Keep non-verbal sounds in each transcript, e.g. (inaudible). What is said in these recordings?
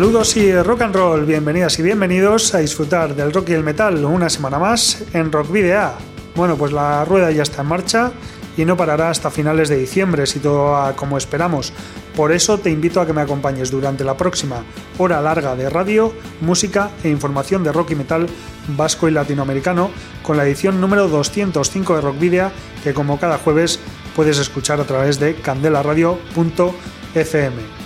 Saludos y rock and roll, bienvenidas y bienvenidos a disfrutar del rock y el metal una semana más en Rock Video. Bueno, pues la rueda ya está en marcha y no parará hasta finales de diciembre si todo va como esperamos. Por eso te invito a que me acompañes durante la próxima hora larga de radio, música e información de rock y metal vasco y latinoamericano con la edición número 205 de Rock Video que como cada jueves puedes escuchar a través de candelaradio.fm.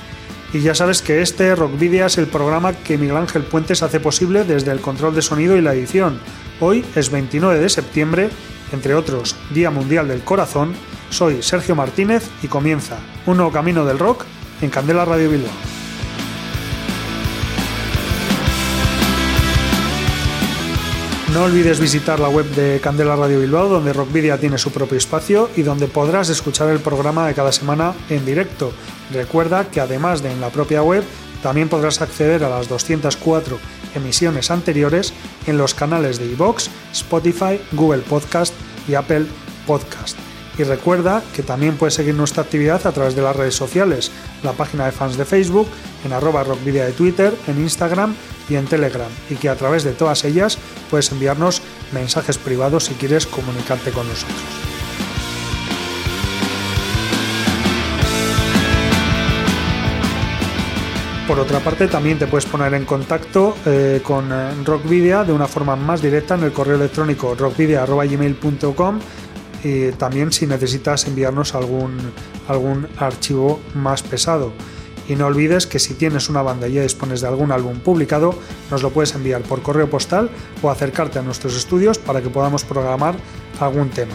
Y ya sabes que este Rock Video es el programa que Miguel Ángel Puentes hace posible desde el control de sonido y la edición. Hoy es 29 de septiembre, entre otros, Día Mundial del Corazón. Soy Sergio Martínez y comienza un nuevo camino del rock en Candela Radio Bilbao. No olvides visitar la web de Candela Radio Bilbao, donde Rockvidia tiene su propio espacio y donde podrás escuchar el programa de cada semana en directo. Recuerda que además de en la propia web, también podrás acceder a las 204 emisiones anteriores en los canales de iVoox, Spotify, Google Podcast y Apple Podcast. Y recuerda que también puedes seguir nuestra actividad a través de las redes sociales, la página de fans de Facebook, en arroba rockvidia de Twitter, en Instagram y en Telegram, y que a través de todas ellas puedes enviarnos mensajes privados si quieres comunicarte con nosotros. Por otra parte, también te puedes poner en contacto eh, con eh, Rockvidia de una forma más directa en el correo electrónico rockvidia.gmail.com y también si necesitas enviarnos algún, algún archivo más pesado. Y no olvides que si tienes una banda y ya dispones de algún álbum publicado, nos lo puedes enviar por correo postal o acercarte a nuestros estudios para que podamos programar algún tema.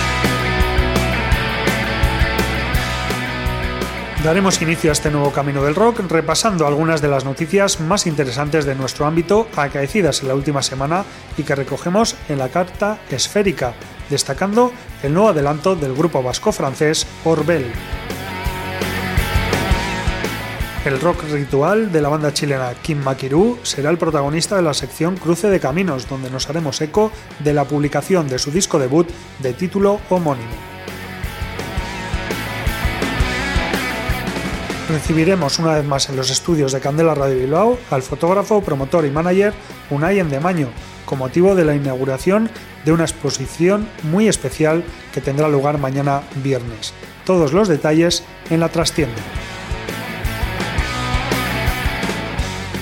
Daremos inicio a este nuevo camino del rock repasando algunas de las noticias más interesantes de nuestro ámbito acaecidas en la última semana y que recogemos en la carta esférica, destacando el nuevo adelanto del grupo vasco-francés Orbel. El rock ritual de la banda chilena Kim Makiru será el protagonista de la sección Cruce de Caminos, donde nos haremos eco de la publicación de su disco debut de título homónimo. Recibiremos una vez más en los estudios de Candela Radio Bilbao al fotógrafo, promotor y manager Unai Endemaño, con motivo de la inauguración de una exposición muy especial que tendrá lugar mañana viernes. Todos los detalles en la trastienda.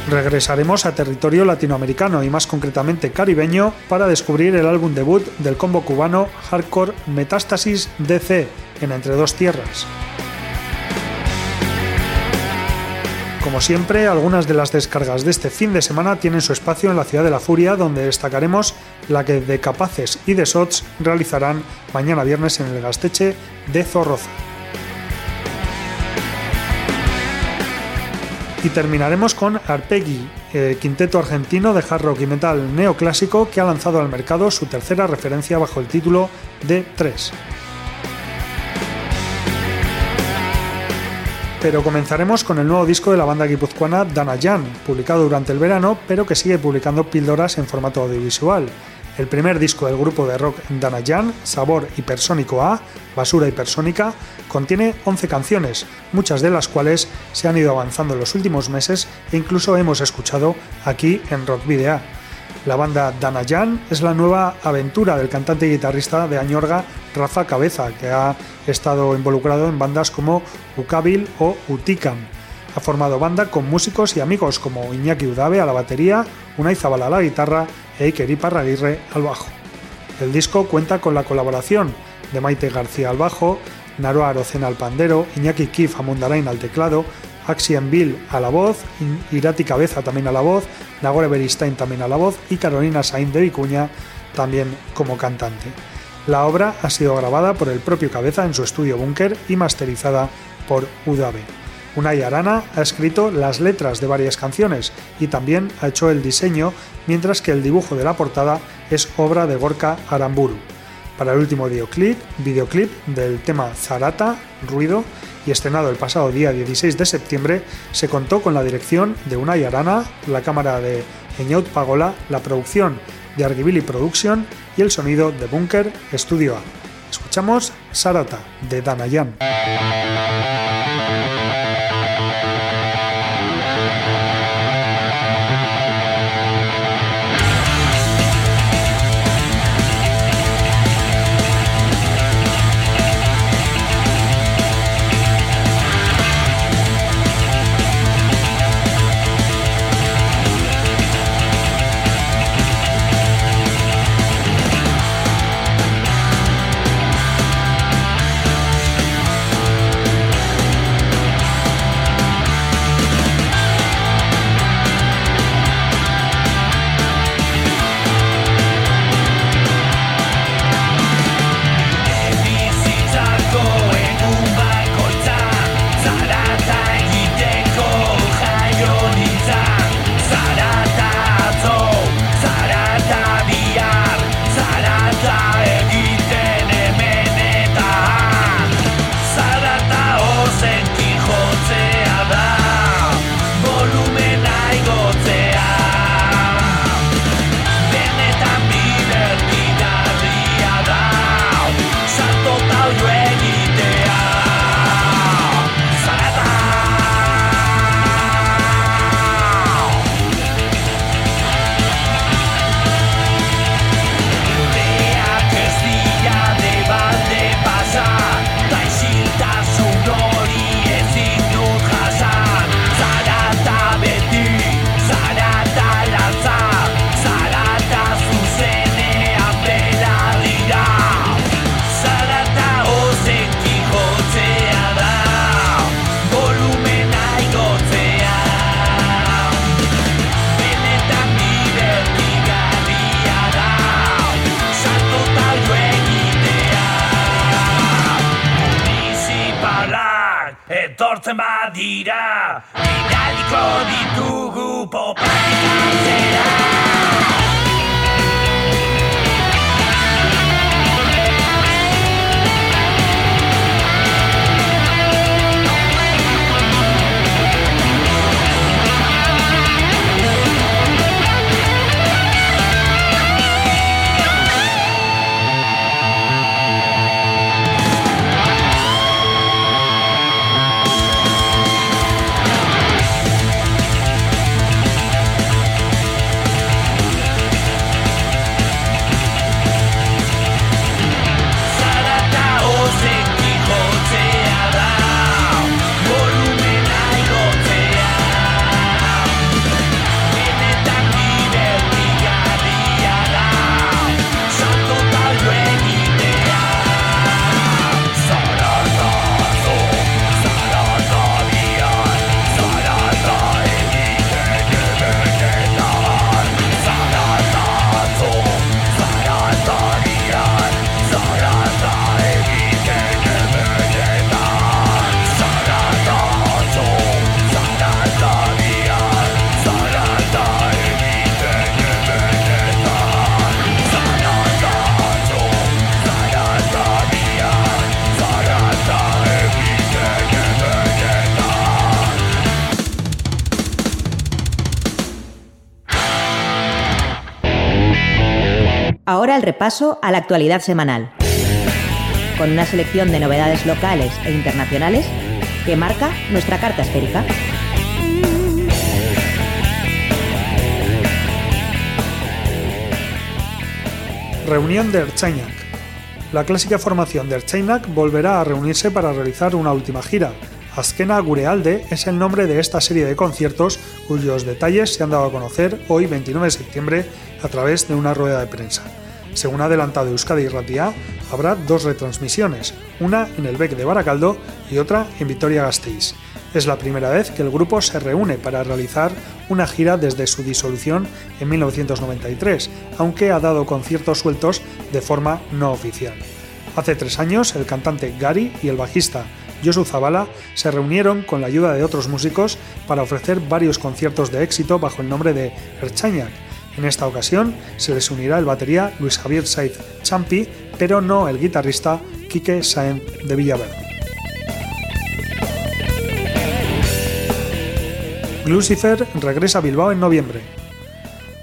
regresaremos a territorio latinoamericano y más concretamente caribeño para descubrir el álbum debut del combo cubano hardcore Metástasis DC en Entre Dos Tierras. Como siempre, algunas de las descargas de este fin de semana tienen su espacio en la Ciudad de la Furia, donde destacaremos la que de Capaces y de Sots realizarán mañana viernes en el Gasteche de Zorroza. Y terminaremos con Arpeggi, el quinteto argentino de hard rock y metal neoclásico que ha lanzado al mercado su tercera referencia bajo el título de 3. Pero comenzaremos con el nuevo disco de la banda guipuzcoana Danajan, publicado durante el verano, pero que sigue publicando píldoras en formato audiovisual. El primer disco del grupo de rock Danajan, Sabor Hipersónico A, Basura Hipersónica, contiene 11 canciones, muchas de las cuales se han ido avanzando en los últimos meses e incluso hemos escuchado aquí en Rock Video. La banda Danajan es la nueva aventura del cantante y guitarrista de Añorga, Rafa Cabeza, que ha estado involucrado en bandas como Ukabil o Utikam. ha formado banda con músicos y amigos como Iñaki Udave a la batería, Unai Zabala a la guitarra e Iker Iparraguirre al bajo. El disco cuenta con la colaboración de Maite García al bajo, Naroa Arocena al pandero, Iñaki Kif a Mondarain al teclado, Axian Bill a la voz, Irati Cabeza también a la voz, Nagore Beristain también a la voz y Carolina Sainz de Vicuña también como cantante. La obra ha sido grabada por el propio Cabeza en su estudio Búnker y masterizada por Udave. Unai Arana ha escrito las letras de varias canciones y también ha hecho el diseño, mientras que el dibujo de la portada es obra de Gorka Aramburu. Para el último videoclip, videoclip del tema Zarata, Ruido, y estrenado el pasado día 16 de septiembre, se contó con la dirección de Unai Arana, la cámara de Eñaut Pagola, la producción de Argibili Production y el sonido de Bunker Studio A. Escuchamos Sarata de Danayan. Repaso a la actualidad semanal, con una selección de novedades locales e internacionales que marca nuestra carta esférica. Reunión de Erchainak. La clásica formación de Erchainak volverá a reunirse para realizar una última gira, Azkena Gurealde es el nombre de esta serie de conciertos cuyos detalles se han dado a conocer hoy 29 de septiembre a través de una rueda de prensa. Según ha adelantado Euskadi Ratia, habrá dos retransmisiones, una en el BEC de Baracaldo y otra en Vitoria-Gasteiz. Es la primera vez que el grupo se reúne para realizar una gira desde su disolución en 1993, aunque ha dado conciertos sueltos de forma no oficial. Hace tres años, el cantante Gary y el bajista Josu Zavala se reunieron con la ayuda de otros músicos para ofrecer varios conciertos de éxito bajo el nombre de Erchañac. En esta ocasión se les unirá el batería Luis Javier Saiz Champi, pero no el guitarrista Quique Saenz de Villaverde. Lucifer regresa a Bilbao en noviembre.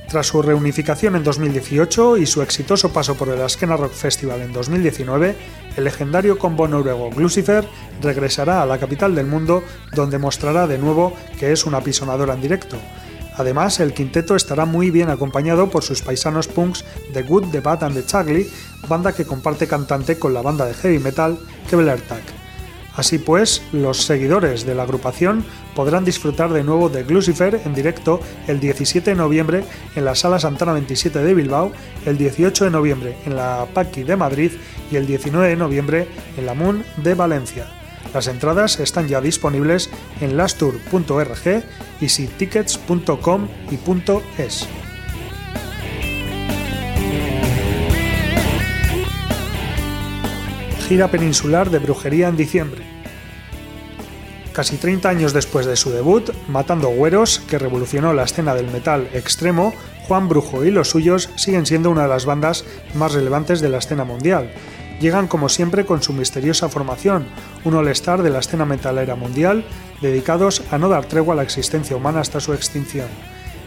Tras su reunificación en 2018 y su exitoso paso por el Askena Rock Festival en 2019, el legendario combo noruego Lucifer regresará a la capital del mundo donde mostrará de nuevo que es una pisonadora en directo. Además, el quinteto estará muy bien acompañado por sus paisanos punks The Good, The Bad and The Chugly, banda que comparte cantante con la banda de heavy metal Tag. Así pues, los seguidores de la agrupación podrán disfrutar de nuevo de Lucifer en directo el 17 de noviembre en la Sala Santana 27 de Bilbao, el 18 de noviembre en la Paqui de Madrid y el 19 de noviembre en la Moon de Valencia. Las entradas están ya disponibles en lastur.org y sitickets.com y .es. gira peninsular de brujería en diciembre. Casi 30 años después de su debut, Matando Güeros, que revolucionó la escena del metal extremo, Juan Brujo y los suyos siguen siendo una de las bandas más relevantes de la escena mundial. Llegan como siempre con su misteriosa formación, un all-star de la escena metalera mundial, dedicados a no dar tregua a la existencia humana hasta su extinción.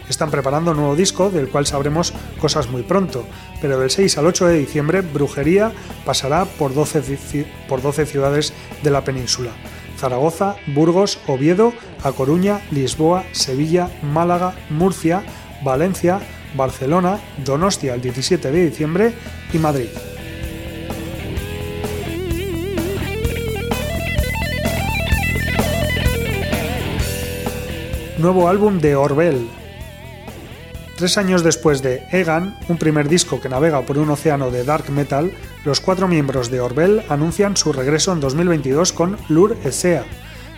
Están preparando un nuevo disco del cual sabremos cosas muy pronto, pero del 6 al 8 de diciembre Brujería pasará por 12, por 12 ciudades de la península. Zaragoza, Burgos, Oviedo, A Coruña, Lisboa, Sevilla, Málaga, Murcia, Valencia, Barcelona, Donostia el 17 de diciembre y Madrid. Nuevo álbum de Orbel, Tres años después de Egan, un primer disco que navega por un océano de dark metal, los cuatro miembros de Orbel anuncian su regreso en 2022 con Lur Esea.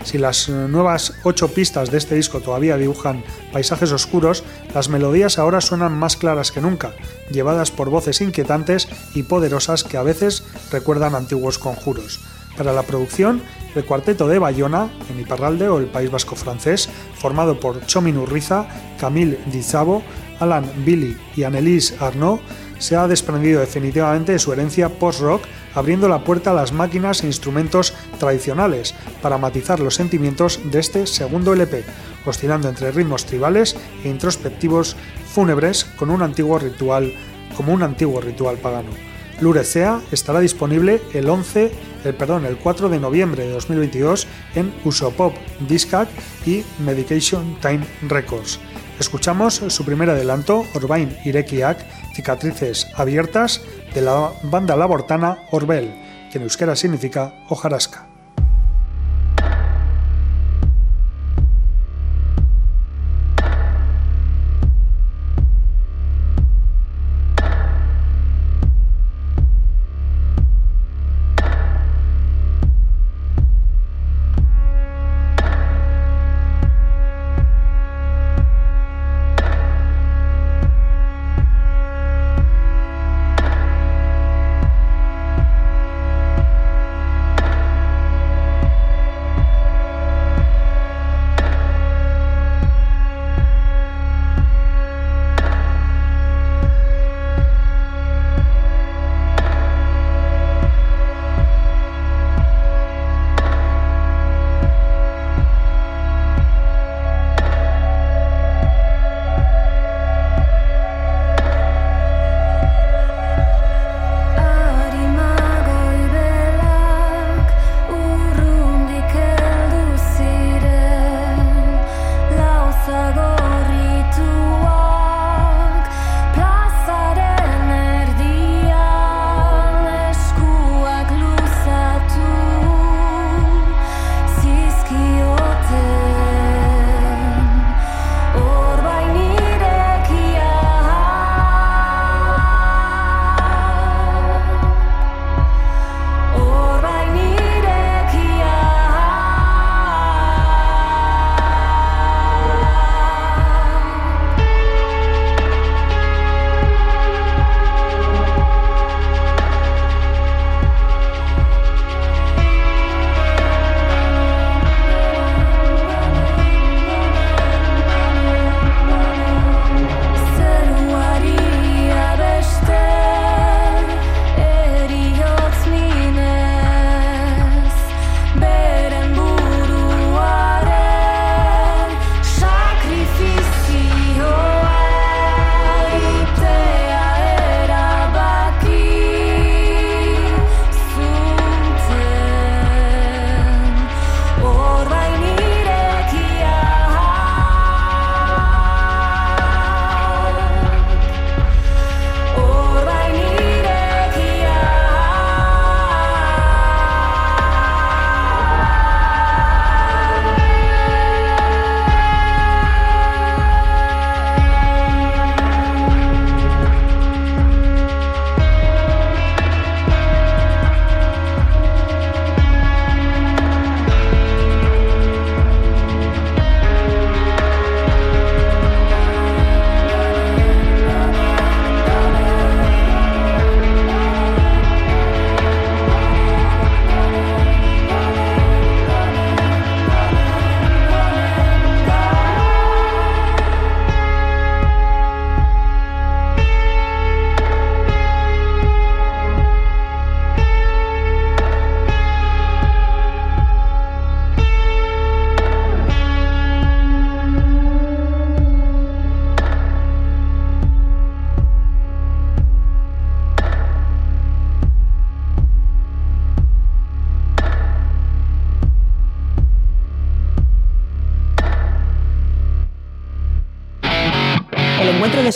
Si las nuevas ocho pistas de este disco todavía dibujan paisajes oscuros, las melodías ahora suenan más claras que nunca, llevadas por voces inquietantes y poderosas que a veces recuerdan antiguos conjuros. Para la producción, el cuarteto de Bayona, en Iparralde o el País Vasco francés, formado por Chomin Urriza, Camille Dizabo, Alan Billy y Annelise Arnaud, se ha desprendido definitivamente de su herencia post-rock, abriendo la puerta a las máquinas e instrumentos tradicionales para matizar los sentimientos de este segundo LP, oscilando entre ritmos tribales e introspectivos fúnebres con un antiguo ritual, como un antiguo ritual pagano. Lurecea estará disponible el 11, el, perdón, el 4 de noviembre de 2022 en Usopop Discac y Medication Time Records. Escuchamos su primer adelanto, Orbain Irekiak, Cicatrices Abiertas, de la banda labortana Orbel, que en euskera significa hojarasca.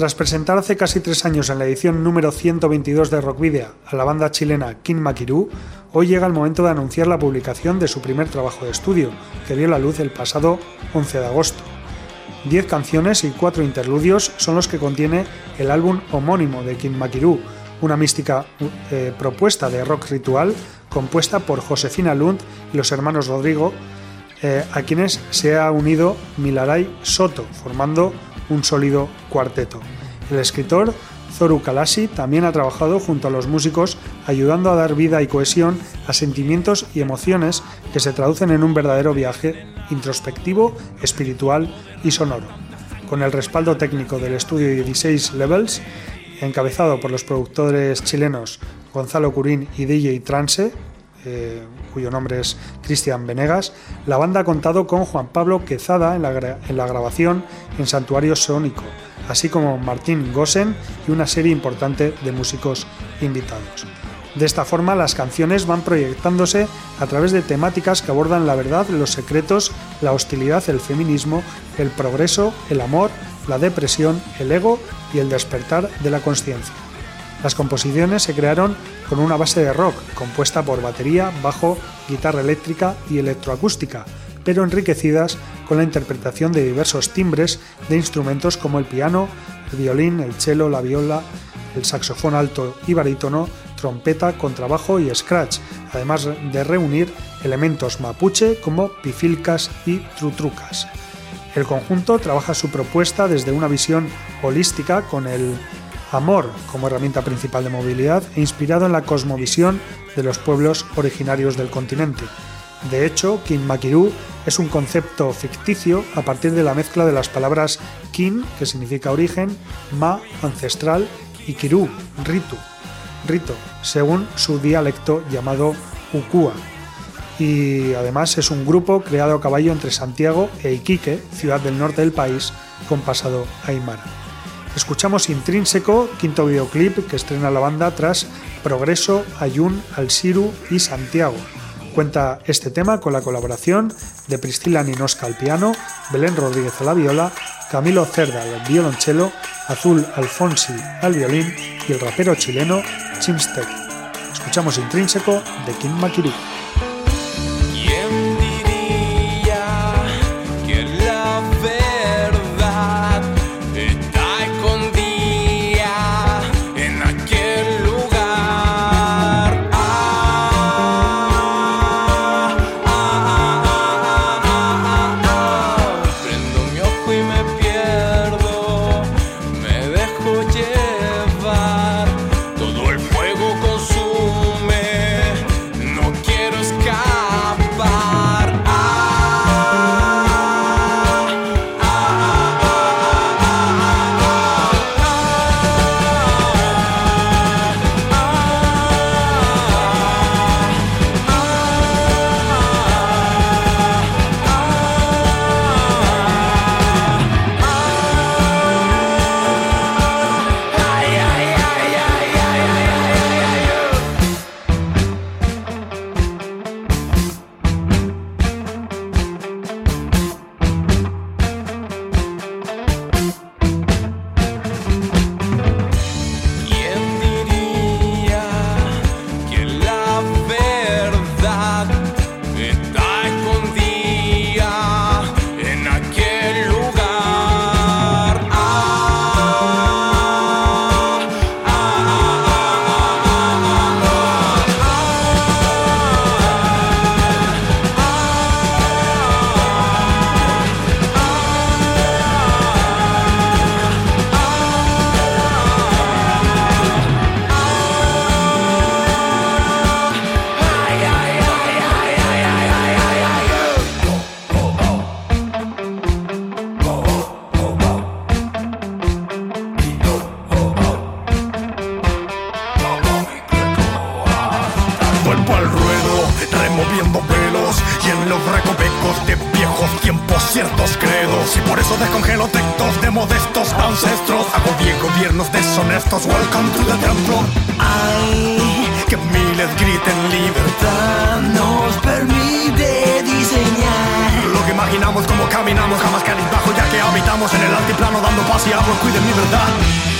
Tras presentar hace casi tres años en la edición número 122 de Rockvidia a la banda chilena King Makiru, hoy llega el momento de anunciar la publicación de su primer trabajo de estudio, que vio la luz el pasado 11 de agosto. Diez canciones y cuatro interludios son los que contiene el álbum homónimo de King Makiru, una mística eh, propuesta de rock ritual compuesta por Josefina Lund y los hermanos Rodrigo, eh, a quienes se ha unido Milaray Soto, formando un sólido cuarteto. El escritor Zoru Kalashi también ha trabajado junto a los músicos ayudando a dar vida y cohesión a sentimientos y emociones que se traducen en un verdadero viaje introspectivo, espiritual y sonoro. Con el respaldo técnico del estudio 16 Levels, encabezado por los productores chilenos Gonzalo Curín y DJ Trance, eh, cuyo nombre es Cristian Venegas, la banda ha contado con Juan Pablo Quezada en la, en la grabación en Santuario Sónico, así como Martín Gosen y una serie importante de músicos invitados. De esta forma, las canciones van proyectándose a través de temáticas que abordan la verdad, los secretos, la hostilidad, el feminismo, el progreso, el amor, la depresión, el ego y el despertar de la conciencia. Las composiciones se crearon con una base de rock, compuesta por batería, bajo, guitarra eléctrica y electroacústica, pero enriquecidas con la interpretación de diversos timbres de instrumentos como el piano, el violín, el cello, la viola, el saxofón alto y barítono, trompeta, contrabajo y scratch, además de reunir elementos mapuche como pifilcas y trutrucas. El conjunto trabaja su propuesta desde una visión holística con el amor como herramienta principal de movilidad e inspirado en la cosmovisión de los pueblos originarios del continente. De hecho, Kin Makiru es un concepto ficticio a partir de la mezcla de las palabras Kin, que significa origen, Ma, ancestral, y Kiru, ritu, rito, según su dialecto llamado Ukua. Y además es un grupo creado a caballo entre Santiago e Iquique, ciudad del norte del país, con pasado aymara. Escuchamos Intrínseco, quinto videoclip que estrena la banda tras Progreso, Ayun, Alciru y Santiago. Cuenta este tema con la colaboración de Priscila Ninosca al piano, Belén Rodríguez a la viola, Camilo Cerda al violonchelo, Azul Alfonsi al violín y el rapero chileno Chimstec. Escuchamos Intrínseco de Kim Makiru. Y en los recovecos de viejos tiempos ciertos credos. Y por eso descongelo textos de modestos ancestros. Hago bien gobiernos deshonestos. Welcome to the templo. Ay, que miles griten libertad nos permite diseñar. Lo que imaginamos, como caminamos, jamás bajo ya que habitamos en el altiplano dando paz y agua, cuiden mi verdad.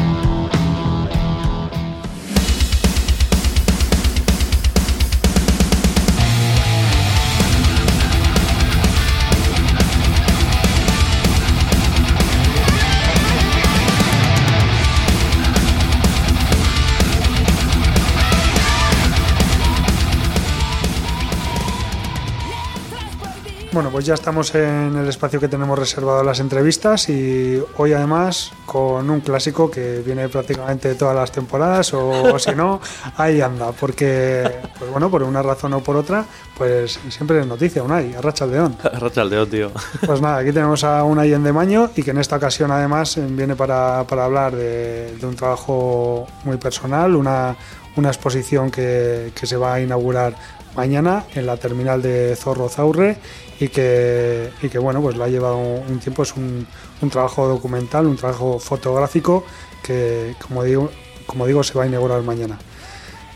Bueno, pues ya estamos en el espacio que tenemos reservado a las entrevistas y hoy además con un clásico que viene prácticamente de todas las temporadas o, si no, (laughs) ahí anda, porque pues bueno, por una razón o por otra, pues siempre es noticia, Unai, Arracha Aldeón. (laughs) Arracha Aldeón, tío. Pues nada, aquí tenemos a Unai en Demaño y que en esta ocasión además viene para, para hablar de, un trabajo muy personal, una, una exposición que, que se va a inaugurar mañana en la terminal de Zorro Zaurre y que, y que bueno, pues lo ha llevado un tiempo, es un, un, trabajo documental, un trabajo fotográfico que, como digo, como digo se va a inaugurar mañana.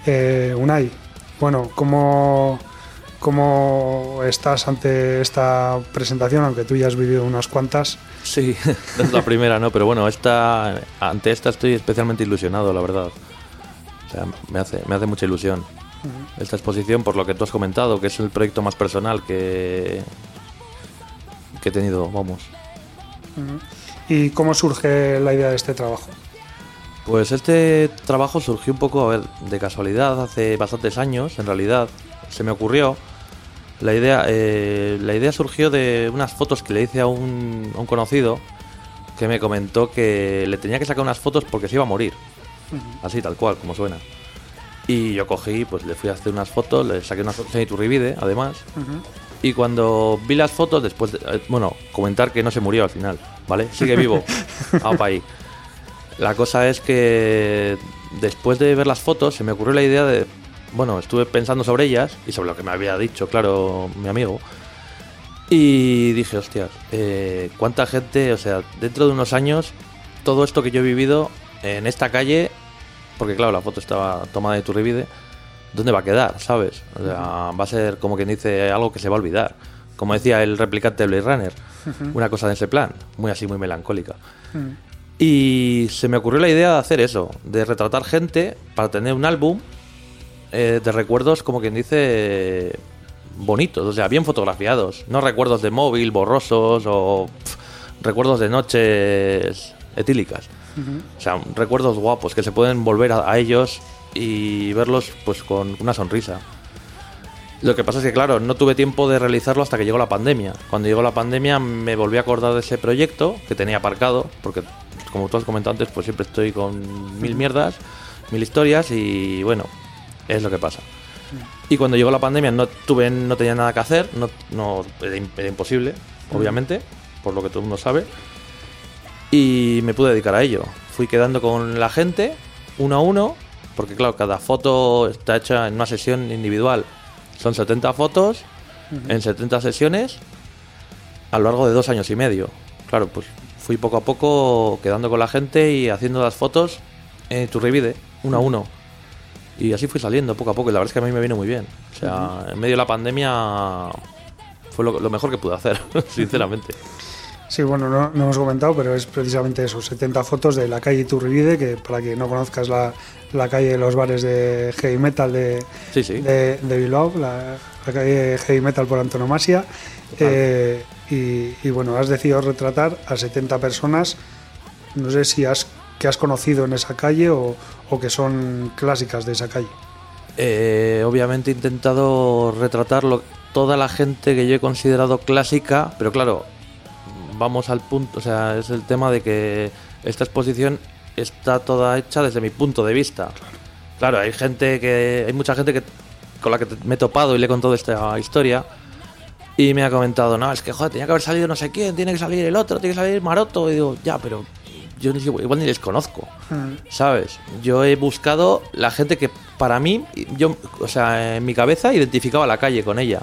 Eh, Unai, bueno, ¿cómo, ¿cómo estás ante esta presentación, aunque tú ya has vivido unas cuantas? Sí, (laughs) es la primera, ¿no? Pero bueno, esta, ante esta estoy especialmente ilusionado, la verdad. O sea, me hace, me hace mucha ilusión esta exposición, por lo que tú has comentado, que es el proyecto más personal que, que he tenido, vamos. ¿Y cómo surge la idea de este trabajo? Pues este trabajo surgió un poco, a ver, de casualidad, hace bastantes años, en realidad. Se me ocurrió. La idea, eh, la idea surgió de unas fotos que le hice a un, a un, conocido que me comentó que le tenía que sacar unas fotos porque se iba a morir. Así, tal cual, como suena. Y yo cogí, pues le fui a hacer unas fotos, le saqué unas fotos en Iturribide, además. Y cuando vi las fotos, después, eh, bueno, comentar que no se murió al final, ¿vale? Sigue vivo. (laughs) Vamos ahí. La cosa es que después de ver las fotos, se me ocurrió la idea de, bueno, estuve pensando sobre ellas y sobre lo que me había dicho, claro, mi amigo. Y dije, hostias, eh, ¿cuánta gente, o sea, dentro de unos años, todo esto que yo he vivido en esta calle porque claro, la foto estaba tomada de Turribide, ¿dónde va a quedar? ¿Sabes? O sea, va a ser como quien dice algo que se va a olvidar. Como decía el replicante de Blade Runner, una cosa de ese plan, muy así, muy melancólica. Y se me ocurrió la idea de hacer eso, de retratar gente para tener un álbum eh, de recuerdos, como quien dice, bonitos, o sea, bien fotografiados. No recuerdos de móvil, borrosos o recuerdos de noches etílicas. O sea, recuerdos guapos que se pueden volver a, ellos y verlos pues con una sonrisa. Lo que pasa es que, claro, no tuve tiempo de realizarlo hasta que llegó la pandemia. Cuando llegó la pandemia me volví a acordar de ese proyecto que tenía aparcado, porque como tú has comentado antes, pues siempre estoy con mil mierdas, mil historias y bueno, es lo que pasa. Y cuando llegó la pandemia no tuve, no tenía nada que hacer, no, no era, imposible, obviamente, por lo que todo el mundo sabe y me pude dedicar a ello. Fui quedando con la gente uno a uno, porque claro, cada foto está hecha en una sesión individual. Son 70 fotos en 70 sesiones a lo largo de dos años y medio. Claro, pues fui poco a poco quedando con la gente y haciendo las fotos en Turribide, uno a uno. Y así fui saliendo poco a poco y la verdad es que a mí me vino muy bien. O sea, en medio de la pandemia fue lo, lo mejor que pude hacer, (laughs) sinceramente. Sí, bueno, no, no hemos comentado, pero es precisamente eso, 70 fotos de la calle Turribide, que para quien no conozcas la, la calle de los bares de heavy metal de, Sí, sí. de, de Bilbao, la, la calle heavy metal por antonomasia. Eh, y, y bueno, has decidido retratar a 70 personas, no sé si has que has conocido en esa calle o, o que son clásicas de esa calle. Eh, obviamente he intentado retratar lo- toda la gente que yo he considerado clásica, pero claro, vamos al punto, o sea, es el tema de que esta exposición está toda hecha desde mi punto de vista. Claro, hay gente que, hay mucha gente que con la que me he topado y le he contado esta historia y me ha comentado, no, es que joder, tenía que haber salido no sé quién, tiene que salir el otro, tiene que salir Maroto, y digo, ya, pero yo ni, igual ni les conozco. ¿sabes? Yo he buscado la gente que para mí, yo, o sea, en mi cabeza identificaba la calle con ella.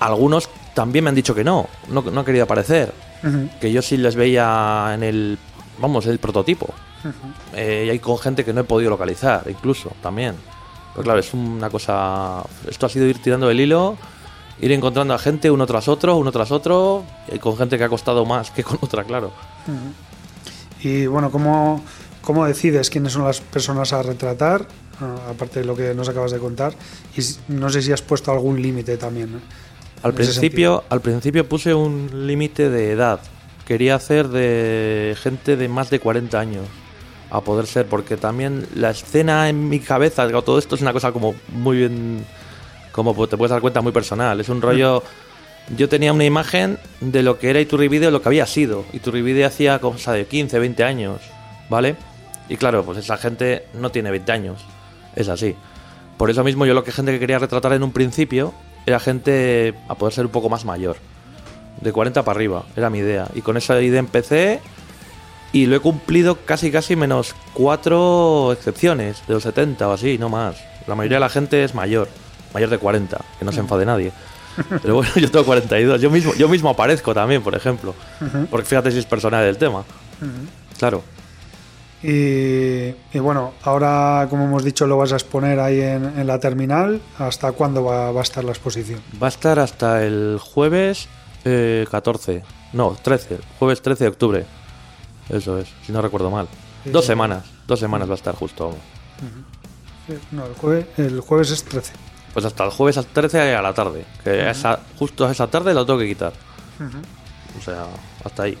Algunos también me han dicho que no, no, no han querido aparecer, Ujú. que yo sí les veía en el, vamos, el prototipo. Eh, y hay con gente que no he podido localizar, incluso, también. Pero claro, es una cosa, esto ha sido ir tirando el hilo, ir encontrando a gente uno tras otro, uno tras otro, y con gente que ha costado más que con otra, claro. Y bueno, ¿cómo, cómo decides quiénes son las personas a retratar? Ah, aparte de lo que nos acabas de contar. Y no sé si has puesto algún límite también. ¿eh? Al principio, al principio puse un límite de edad. Quería hacer de gente de más de 40 años. A poder ser, porque también la escena en mi cabeza, digo, todo esto es una cosa como muy bien, como te puedes dar cuenta, muy personal. Es un rollo. Yo tenía una imagen de lo que era Iturribide o lo que había sido. Iturribide hacía cosa de 15, 20 años, ¿vale? Y claro, pues esa gente no tiene 20 años. Es así. Por eso mismo yo lo que gente que quería retratar en un principio era gente a poder ser un poco más mayor. De 40 para arriba, era mi idea. Y con esa idea empecé y lo he cumplido casi casi menos cuatro excepciones de los 70 o así, no más. La mayoría de la gente es mayor, mayor de 40, que no se enfade nadie. (laughs) Pero bueno, yo tengo 42, yo mismo, yo mismo aparezco también, por ejemplo. Porque fíjate si es personal del tema. Claro. Y, y bueno, ahora, como hemos dicho, lo vas a exponer ahí en, en la terminal. ¿Hasta cuándo va, va a estar la exposición? Va a estar hasta el jueves eh, 14. No, 13. Jueves 13 de octubre. Eso es, si no recuerdo mal. Dos semanas. Dos semanas va a estar justo. Eh, No, el, jueves, el jueves es 13. Pues hasta el jueves al 13 a la tarde. Que esa, justo a esa tarde lo tengo que quitar. O sea, hasta ahí.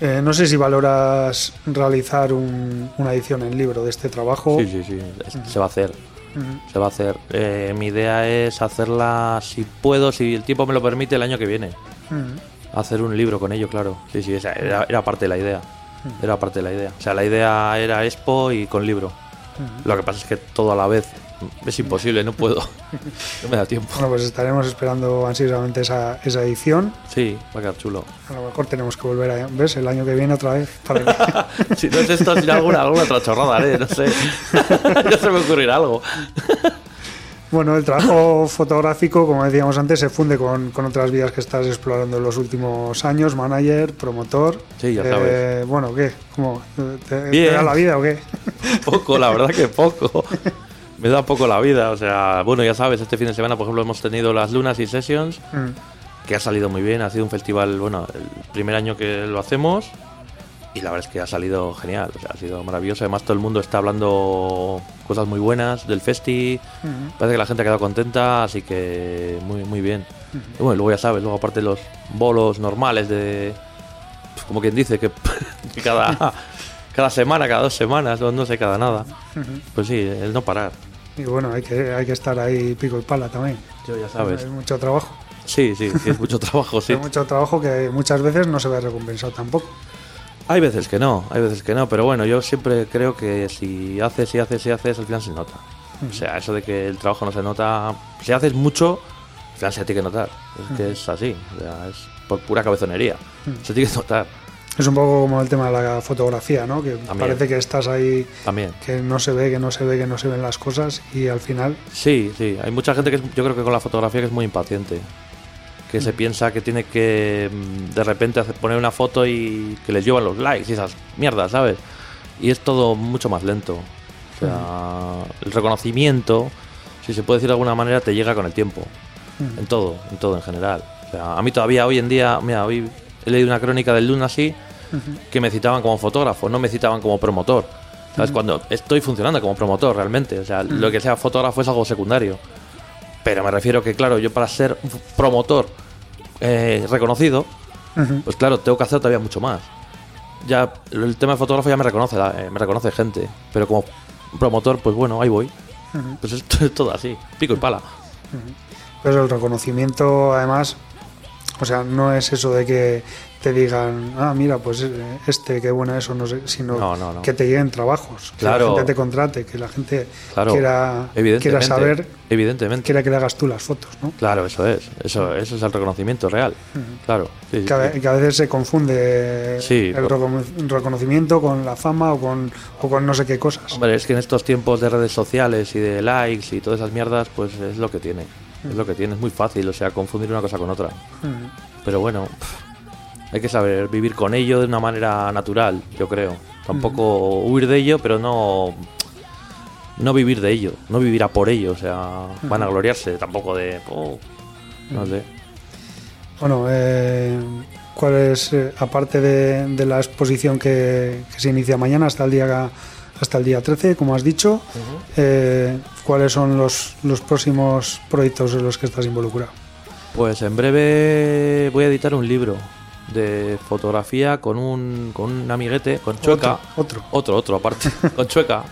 Eh, no sé si valoras realizar un- una edición en libro de este trabajo. Sí, sí, sí. Se va a hacer. Se va a hacer. Eh, mi idea es hacerla, si puedo, si el tiempo me lo permite, el año que viene. Hacer un libro con ello, claro. Sí, sí, esa era, era parte de la idea. Era parte de la idea. O sea, la idea era expo y con libro. Lo que pasa es que todo a la vez es imposible, no puedo. (laughs) no me da tiempo. Bueno, pues estaremos esperando ansiosamente esa, esa edición. Sí, va a quedar chulo. A lo mejor tenemos que volver a ¿ves? el año que viene otra vez. Para que- (laughs) Si no es esto, si alguna, alguna otra chorrada, ¿eh? No sé. (laughs) ya se me ocurrirá algo. Bueno, el trabajo fotográfico, como decíamos antes, se funde con, con otras vías que estás explorando en los últimos años, manager, promotor. Sí, ya Eh, sabes. bueno, ¿qué? ¿Cómo? ¿Te, da la vida o qué? Poco, la verdad que poco. Me da poco la vida. O sea, bueno, ya sabes, este fin de semana, por ejemplo, hemos tenido las Lunas y Sessions, Mm, que ha salido muy bien. Ha sido un festival, bueno, el primer año que lo hacemos. Y la verdad es que ha salido genial, o sea, ha sido maravilloso. Además, todo el mundo está hablando cosas muy buenas del festi. Parece que la gente ha quedado contenta, así que muy, muy bien. Y bueno, luego ya sabes, luego aparte los bolos normales de. pues, como quien dice, que, (laughs) cada, (laughs) cada semana, cada dos semanas, no, no sé, cada nada. Pues sí, el no parar. Y bueno, hay que, hay que estar ahí pico y pala también. Yo ya sabes. Hay mucho trabajo. Sí, sí, es mucho trabajo, (laughs) sí. Hay mucho trabajo que muchas veces no se ve recompensado tampoco. Hay veces que no, hay veces que no, pero bueno, yo siempre creo que si haces, si haces, si haces, al final se nota. O sea, eso de que el trabajo no se nota, si haces mucho, al final se tiene que notar. Es que es así, o sea, es por pura cabezonería. Se tiene que notar Es un poco como el tema de la fotografía, ¿no? Que También. parece que estás ahí, también. que no se ve, que no se ve, que no se ven las cosas y al final Sí, sí, hay mucha gente que es- yo creo que con la fotografía que es muy impaciente. que se piensa que tiene que mm, de repente poner una foto y que les llevan los likes y esas mierdas, ¿sabes? Y es todo mucho más lento. O sea, el reconocimiento, si se puede decir de alguna manera, te llega con el tiempo. En todo, en todo en general. O sea, a mí todavía hoy en día, mira, hoy he leído una crónica del Que me citaban como fotógrafo, no me citaban como promotor. ¿Sabes? Cuando estoy funcionando como promotor realmente. O sea, lo que sea fotógrafo es algo secundario. Pero me refiero que, claro, yo para ser un promotor eh, reconocido, pues claro, tengo que hacer todavía mucho más. Ya el tema de fotógrafo ya me reconoce, eh, me reconoce gente. Pero como promotor, pues bueno, ahí voy. Pues es, es todo así, pico y pala. Pues el reconocimiento, además, o sea, no es eso de que te digan, ah, mira, pues eh, este, qué bueno eso, no sé, sino No, no, no. que te lleguen trabajos, que Claro. la gente te contrate, que la gente Claro, quiera, quiera saber, Evidentemente. quiera que le hagas tú las fotos, ¿no? Claro, eso es. Eso, eso es el reconocimiento real. Claro. sí, Que a, sí. que a veces se confunde Sí, el recono- reconocimiento con la fama o con, o con no sé qué cosas. Hombre, es que en estos tiempos de redes sociales y de likes y todas esas mierdas, pues es lo que tiene. Es lo que tiene, es muy fácil, o sea, confundir una cosa con otra. Pero bueno, pff, hay que saber vivir con ello de una manera natural, yo creo. Tampoco huir de ello, pero no no vivir de ello, no vivir a por ello, o sea, van a gloriarse tampoco de, oh, no sé. Bueno, eh, ¿cuál es, eh, aparte de, de la exposición que, que se inicia mañana hasta el día hasta el día 13, como has dicho, eh, cuáles son los, los próximos proyectos en los que estás involucrado? Pues en breve voy a editar un libro de fotografía con un, con un amiguete, con Chueca. Otro, otro. Otro, otro aparte. (laughs) con Chueca.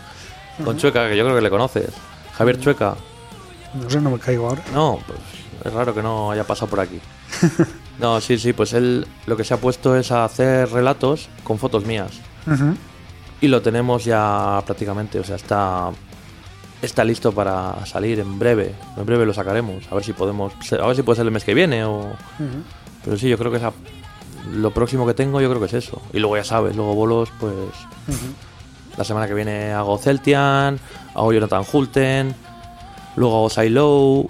Con Chueca, que yo creo que le conoces. Javier Chueca. No sé, no me caigo ahora. No, pues es raro que no haya pasado por aquí. (laughs) No, sí, sí, pues él lo que se ha puesto es a hacer relatos con fotos mías. Y lo tenemos ya prácticamente, o sea, está está listo para salir en breve. En breve lo sacaremos, a ver si podemos, a ver si puede ser el mes que viene o pero sí, yo creo que esa lo próximo que tengo yo creo que es eso. Y luego ya sabes, luego bolos pues la semana que viene hago Celtian, hago Jonathan Hulten, luego hago Silo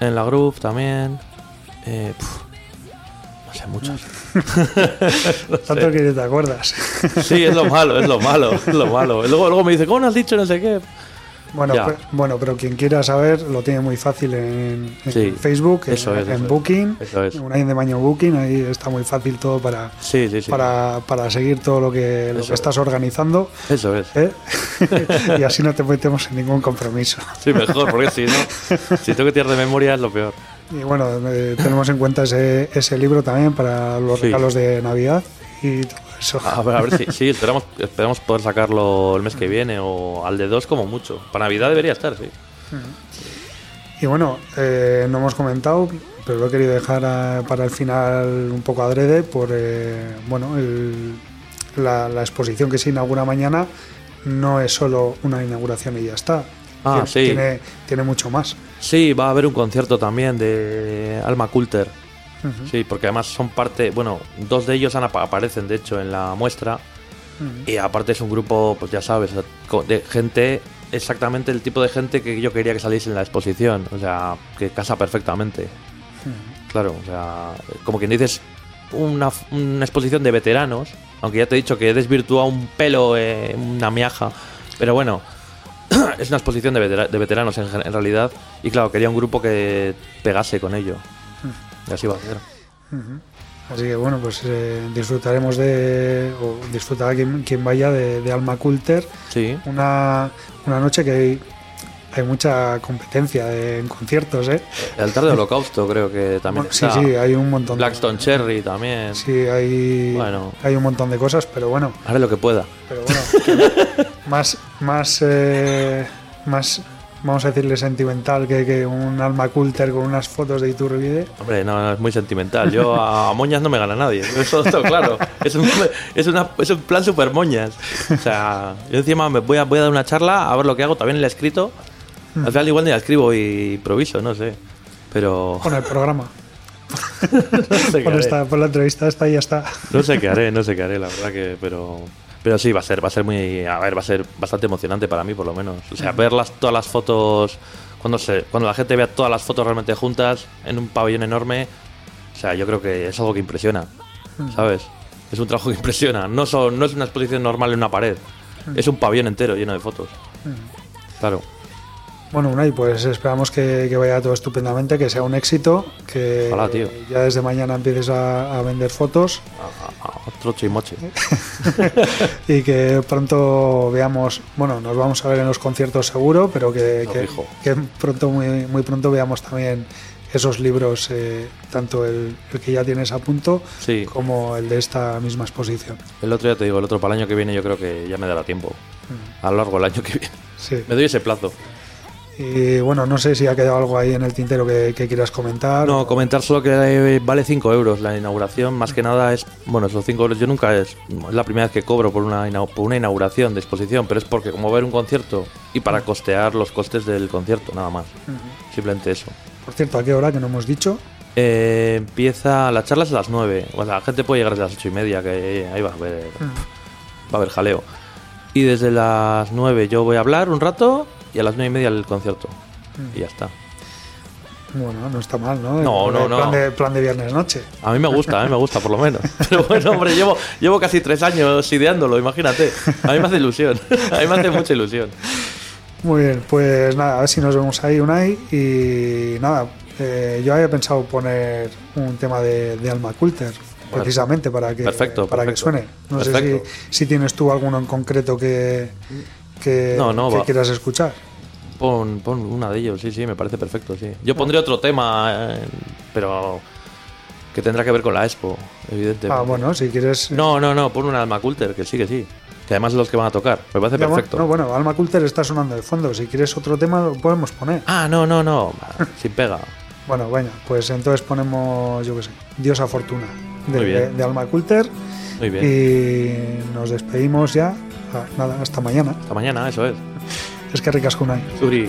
en la Groove también. Eh, no sé, muchos. (laughs) Tanto que te acuerdas. Sí, es lo malo, es lo malo, es lo malo. Luego, luego me dice, ¿cómo no has dicho no sé qué? Bueno, Ya. pe- bueno, pero quien quiera saber lo tiene muy fácil en, en Sí, Facebook, en- es, en, es. Booking, es. de Maño Booking, ahí está muy fácil todo para, Sí, sí, sí. para, para seguir todo lo que, lo que es. estás organizando. Eso es. ¿eh? (laughs) y así no te metemos en ningún compromiso. Sí, mejor, porque si no, si tengo que tirar de memoria es lo peor. Y bueno, eh, tenemos en cuenta ese, ese libro también para los regalos de Navidad y todo eso. A ver, a ver si sí, esperamos, esperamos poder sacarlo el mes que viene o al de dos como mucho. Para Navidad debería estar, sí. Y bueno, eh, no hemos comentado, pero lo he querido dejar a- para el final un poco adrede por eh, bueno el- la, la exposición que se inaugura mañana no es solo una inauguración y ya está. Ah, Tien- sí. Tiene, tiene mucho más. Sí, va a haber un concierto también de Alma Coulter. Sí, porque además son parte, bueno, dos de ellos han apa- aparecen de hecho en la muestra y aparte es un grupo, pues ya sabes, de gente, exactamente el tipo de gente que yo quería que saliese en la exposición, o sea, que casa perfectamente. Claro, o sea, como quien dices, una, una exposición de veteranos, aunque ya te he dicho que he desvirtuado un pelo, eh, una miaja, pero bueno, (clears throat) es una exposición de, vetera- de veteranos en realidad, y claro, quería un grupo que pegase con ello. Y así va a ser. Así que bueno, pues eh, disfrutaremos de, o disfrutará quien, quien vaya de, de Alma Coulter. Sí, Una, una noche que hay, hay mucha competencia de- en conciertos, ¿eh? el altar de holocausto creo que también Bueno, sí, está. sí, hay un montón de- Blackstone Cherry también. Sí, hay, Bueno. hay un montón de cosas, pero bueno, Haré lo que pueda. pero bueno, (laughs) más, más, eh, más, vamos a decirle sentimental que, que un alma coulter con unas fotos de Iturbide. Hombre, no, no, es muy sentimental. Yo a moñas no me gana nadie. Eso está claro. Es un, es una, es un plan super moñas. O sea, yo encima me voy a, voy a dar una charla a ver lo que hago. También la he escrito. Al final igual ni la escribo y improviso, no sé. Pero Con el programa, (laughs) no sé qué por, haré. esta, por la entrevista esta y ya está. No sé qué haré, no sé qué haré, la verdad que, pero, pero sí va a ser, va a ser muy, a ver, va a ser bastante emocionante para mí por lo menos. O sea, ver las, todas las fotos cuando se, cuando la gente vea todas las fotos realmente juntas en un pabellón enorme, sea, yo creo que es algo que impresiona, Mm. ¿sabes? Es un trabajo que impresiona. No, son, no es una exposición normal en una pared. Mm. Es un pabellón entero lleno de fotos. Claro. Bueno, Unai, pues esperamos que, que vaya todo estupendamente, que sea un éxito, que tío. ya desde mañana empieces a, a vender fotos A- a- a troche y moche. (laughs) y que pronto veamos, bueno, nos vamos a ver en los conciertos seguro, pero que, pronto, muy, muy pronto veamos también esos libros, eh, tanto el, el que ya tienes a punto Sí. como el de esta misma exposición. El otro ya te digo, el otro para el año que viene yo creo que ya me dará tiempo. Mm. A lo largo del año que viene. Sí. Me doy ese plazo. Y bueno, no sé si ha quedado algo ahí en el tintero que, que quieras comentar. No, comentar solo que eh, vale 5 euros la inauguración. Más que nada es, bueno, esos 5 euros yo nunca es, es la primera vez que cobro por una, inau- por una inauguración de exposición, pero es porque como ver un concierto y para costear los costes del concierto, nada más. Simplemente eso. Por cierto, ¿a qué hora que no hemos dicho? Eh, empieza, la charla es a las 9. O sea, la gente puede llegar desde las 8 y media, que ahí va a haber, va a haber jaleo. Y desde las 9 yo voy a hablar un rato y a las 9 y media el concierto. Y ya está. Bueno, no está mal, ¿no? No, no, no. Plan de, plan de viernes noche. A mí me gusta, a mí me gusta por lo menos. (laughs) Pero bueno, hombre, llevo, llevo casi tres años ideándolo, imagínate. A mí me hace ilusión, (laughs) a mí me hace mucha ilusión. Muy bien, pues nada, a ver si nos vemos ahí, Unai. Y nada, eh, yo había pensado poner un tema de, de Alma Coulter, Bueno, precisamente para que, perfecto, para que suene. No sé si, si tienes tú alguno en concreto que, que, No, no, que quieras escuchar. Pon, pon una de ellos, sí, sí, me parece perfecto, sí. Yo pondré otro tema, eh, pero que tendrá que ver con la expo, evidentemente. Ah, bueno, si quieres. No, no, no, pon una Alma Coulter, que sí, que sí. Que además es los que van a tocar, me parece Ya, bueno, perfecto. No, bueno, Alma Coulter está sonando de fondo. Si quieres otro tema, lo podemos poner. Ah, no, no, no, (laughs) sin pega. Bueno, venga, pues entonces ponemos, yo qué sé, Diosa Fortuna de, bien. de Alma Coulter. Muy bien. Y nos despedimos ya. Ah, nada, hasta mañana. Hasta mañana, eso es. Es que ricas Kunai. Suri.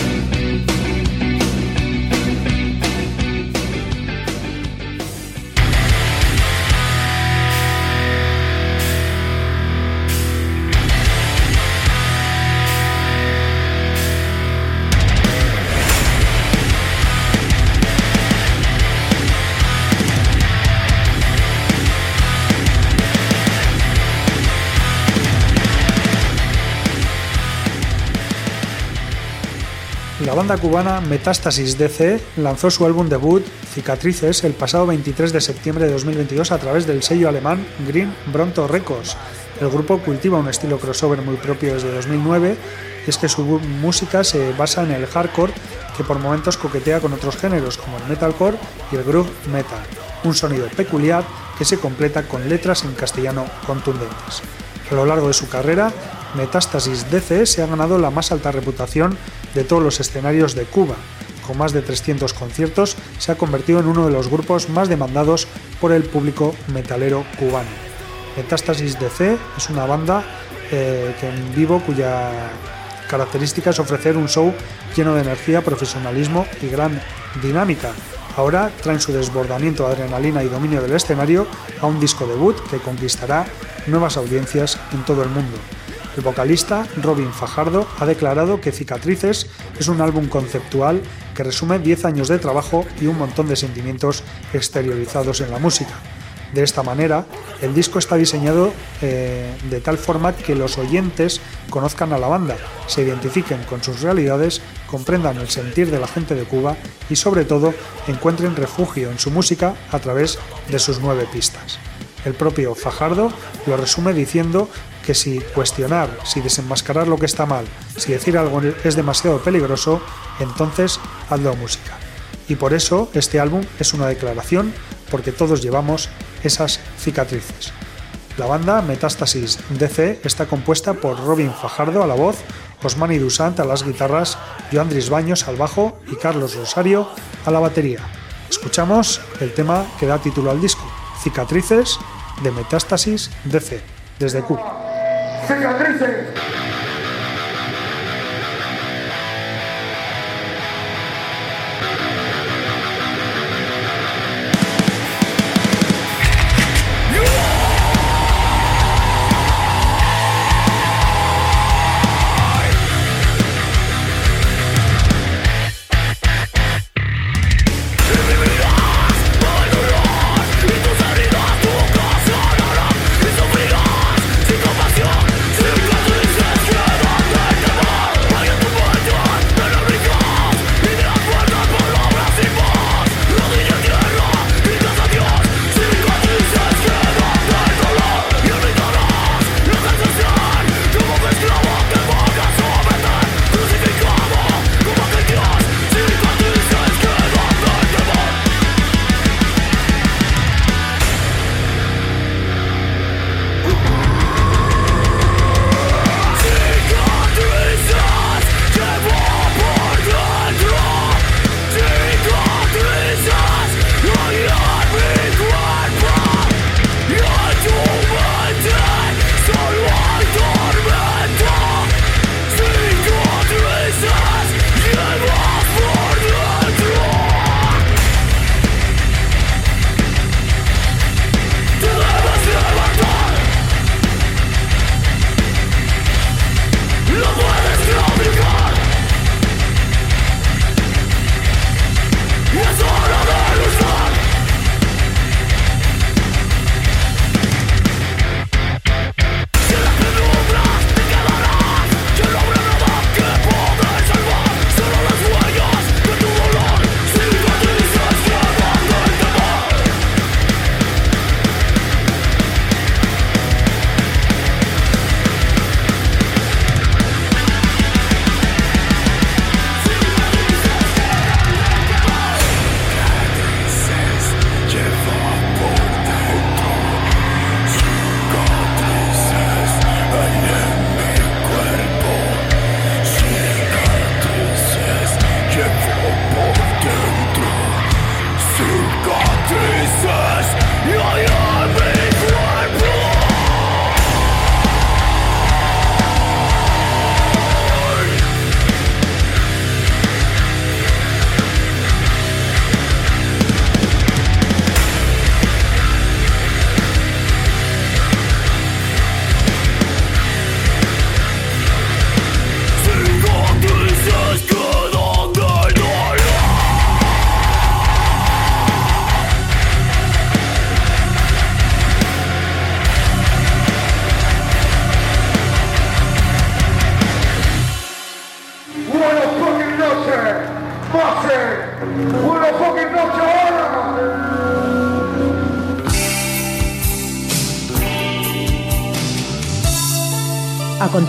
Banda cubana Metástasis DC lanzó su álbum debut Cicatrices el pasado 23 de septiembre de 2022 a través del sello alemán Green Bronto Records. El grupo cultiva un estilo crossover muy propio desde 2009 y es que su música se basa en el hardcore que por momentos coquetea con otros géneros como el metalcore y el groove metal, un sonido peculiar que se completa con letras en castellano contundentes. A lo largo de su carrera, Metástasis DC se ha ganado la más alta reputación de todos los escenarios de Cuba. Con más de 300 conciertos, se ha convertido en uno de los grupos más demandados por el público metalero cubano. Metástasis DC es una banda eh, que en vivo cuya característica es ofrecer un show lleno de energía, profesionalismo y gran dinámica. Ahora traen su desbordamiento de adrenalina y dominio del escenario a un disco debut que conquistará nuevas audiencias en todo el mundo. El vocalista Robin Fajardo ha declarado que Cicatrices es un álbum conceptual que resume 10 años de trabajo y un montón de sentimientos exteriorizados en la música. De esta manera, el disco está diseñado eh, de tal forma que los oyentes conozcan a la banda, se identifiquen con sus realidades, comprendan el sentir de la gente de Cuba y sobre todo encuentren refugio en su música a través de sus nueve pistas. El propio Fajardo lo resume diciendo que si cuestionar, si desenmascarar lo que está mal, si decir algo es demasiado peligroso, entonces hazlo música. Y por eso este álbum es una declaración porque todos llevamos esas cicatrices. La banda Metástasis DC está compuesta por Robin Fajardo a la voz, Osmani Dusant a las guitarras, Joandris Baños al bajo y Carlos Rosario a la batería. Escuchamos el tema que da título al disco, Cicatrices de Metástasis DC, desde Cuba. cicatrices.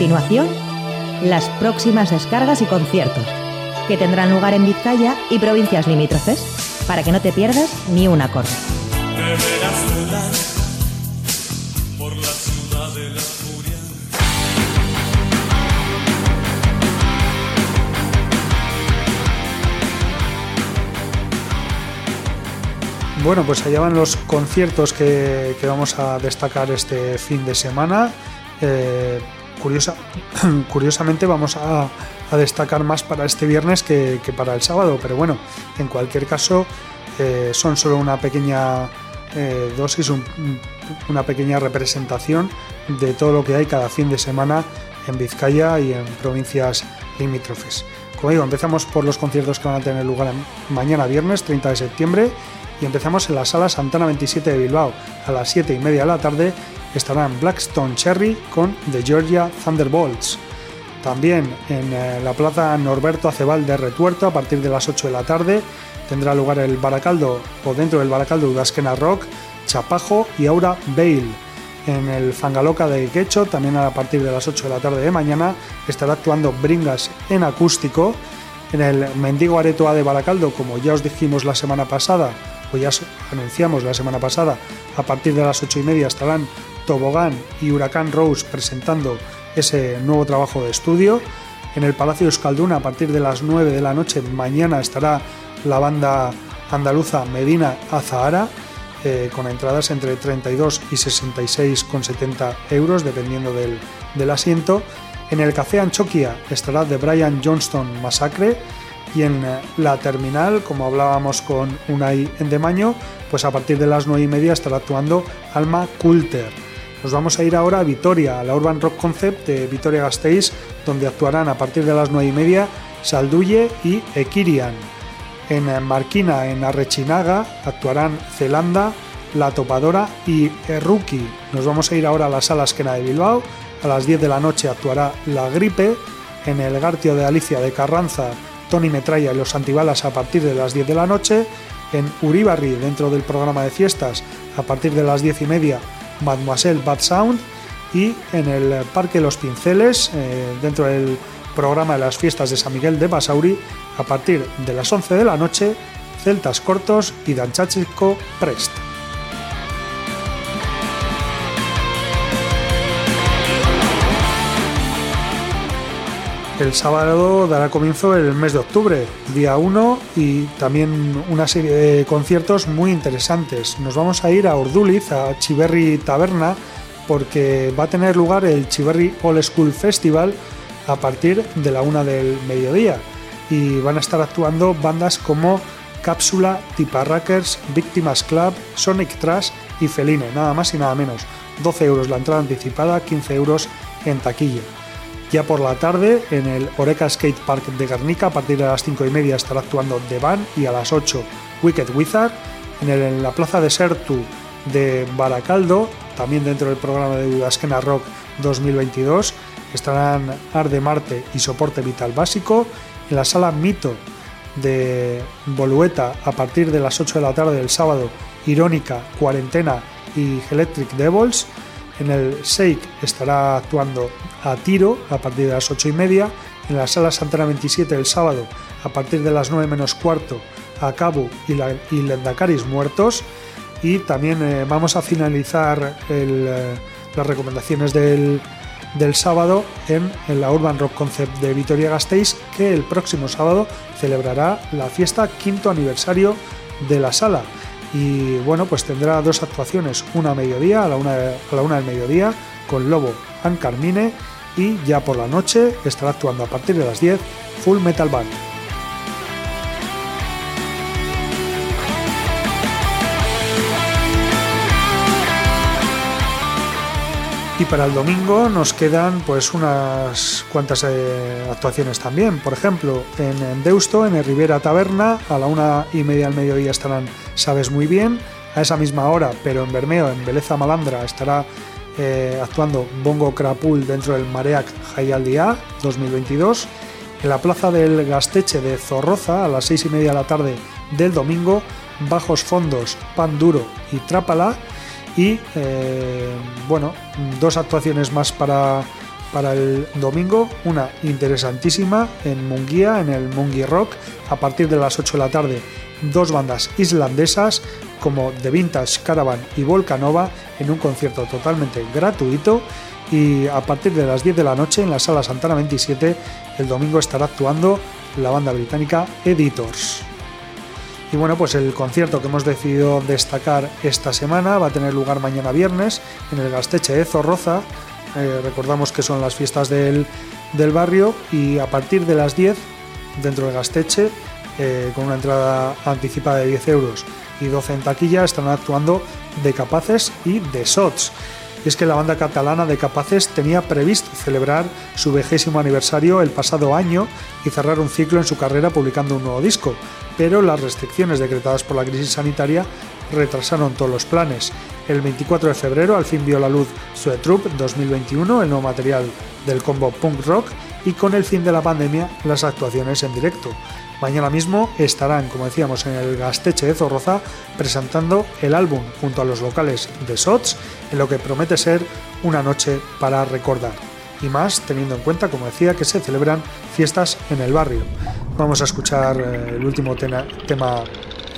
Continuación, las próximas descargas y conciertos, que tendrán lugar en Vizcaya y provincias limítrofes, para que no te pierdas ni un acorde. Bueno, pues allá van los conciertos que, que vamos a destacar este fin de semana. Eh, curiosa, (clears throat) curiosamente vamos a, destacar más para este viernes que, para el sábado, pero bueno, en cualquier caso eh, son solo una pequeña eh, dosis, un- un- una pequeña representación de todo lo que hay cada fin de semana en Vizcaya y en provincias limítrofes. Como digo, empezamos por los conciertos que van a tener lugar mañana viernes 30 de septiembre y empezamos en la sala Santana 27 de Bilbao. A las 7 y media de la tarde estarán Blackstone Cherry con The Georgia Thunderbolts. También en eh, la plaza Norberto Acebal de Retuerto, a partir de las 8 de la tarde, tendrá lugar el Baracaldo o dentro del Baracaldo Udasquena Rock, Chapajo y Aura Bale. En el Fangaloca de Quecho, también a partir de las 8 de la tarde de mañana, estará actuando Bringas en acústico. En el Mendigo Aretoa de Baracaldo, como ya os dijimos la semana pasada, o ya os anunciamos la semana pasada, a partir de las 8 y media estarán Tobogán y Huracán Rose presentando ese nuevo trabajo de estudio. En el Palacio Euskalduna, a partir de las 9 de la noche, mañana estará la banda andaluza Medina Azahara, eh, con entradas entre 32 y 66,70 euros, dependiendo del, del asiento. En el Café Anchoquia estará The Brian Johnston Massacre. Y en eh, la terminal, como hablábamos con Unai Endemaño, pues a partir de las 9 y media estará actuando Alma Coulter. Nos vamos a ir ahora a Vitoria, a la Urban Rock Concept de Vitoria Gasteiz, donde actuarán a partir de las 9 y media Salduye y Ekirian. En Marquina, en Arrechinaga, actuarán Zelanda, La Topadora y Erruki. Nos vamos a ir ahora a la sala Esquena de Bilbao. A las 10 de la noche actuará La Gripe. En el Gartio de Alicia de Carranza, Tony Metralla y los Antibalas a partir de las 10 de la noche. En Uribarri, dentro del programa de fiestas, a partir de las 10 y media, Mademoiselle Bad Sound. Y en el Parque Los Pinceles, eh, dentro del programa de las fiestas de San Miguel de Basauri, a partir de las 11 de la noche, Celtas Cortos y Danchachico Prest. El sábado dará comienzo el mes de octubre, día 1, y también una serie de conciertos muy interesantes. Nos vamos a ir a Orduliz, a Chiverri Taberna, porque va a tener lugar el Chiverri All School Festival a partir de la una del mediodía. Y van a estar actuando bandas como Cápsula, Tiparrackers, Víctimas Club, Sonic Trash y Feline, nada más y nada menos. 12 euros la entrada anticipada, 15 euros en taquilla. Ya por la tarde, en el Oreca Skate Park de Guernica, a partir de las 5 y media estará actuando The Van y a las 8 Wicked Wizard. En, la plaza de Sertu de Baracaldo, también dentro del programa de Udasquena Rock 2022, estarán Arde Marte y Soporte Vital Básico. En la sala Mito de Bolueta, a partir de las 8 de la tarde del sábado, Irónica, Cuarentena y Electric Devils. En el Shake estará actuando a tiro a partir de las 8 y media. En la sala Santana 27 el sábado, a partir de las 9 menos cuarto, a Cabo y, la, y Lendakaris muertos. Y también eh, vamos a finalizar eh, las recomendaciones del, del sábado en, en la Urban Rock Concept de Vitoria Gasteiz, que el próximo sábado celebrará la fiesta quinto aniversario de la sala. Y bueno, pues tendrá dos actuaciones, una a mediodía, a la una, a la una del mediodía, con Lobo and Carmine, y ya por la noche estará actuando a partir de las 10 Full Metal Band. Y para el domingo nos quedan pues unas cuantas eh, actuaciones también. Por ejemplo, en, Deusto, en el Taberna, a la una y media al mediodía estarán Sabes Muy Bien. A esa misma hora, pero en Bermeo, en Beleza Malandra, estará eh, actuando Bongo Crapul dentro del Mareac Jaialdia 2022. En la plaza del Gasteche de Zorroza, a las seis y media de la tarde del domingo, Bajos Fondos, Pan Duro y Trápala y eh, bueno, dos actuaciones más para, para el domingo, una interesantísima en Munguía, en el Mungi Rock, a partir de las 8 de la tarde, dos bandas islandesas como The Vintage Caravan y Volcanova en un concierto totalmente gratuito y a partir de las 10 de la noche en la sala Santana 27 el domingo estará actuando la banda británica Editors. Y bueno, pues el concierto que hemos decidido destacar esta semana va a tener lugar mañana viernes en el Gasteche de Zorroza. Eh, recordamos que son las fiestas del, del, barrio y a partir de las 10 dentro del Gasteche, eh, con una entrada anticipada de 10 euros y 12 en taquilla, están actuando de Capaces y de Sots. Y es que la banda catalana de Capaces tenía previsto celebrar su vigésimo aniversario el pasado año y cerrar un ciclo en su carrera publicando un nuevo disco, pero las restricciones decretadas por la crisis sanitaria retrasaron todos los planes. El 24 de febrero al fin vio la luz Troop 2021, el nuevo material del combo punk rock, y con el fin de la pandemia las actuaciones en directo. Mañana mismo estarán, como decíamos, en el Gasteche de Zorroza presentando el álbum junto a los locales de Sots, en lo que promete ser una noche para recordar. Y más teniendo en cuenta, como decía, que se celebran fiestas en el barrio. Vamos a escuchar eh, el último tema,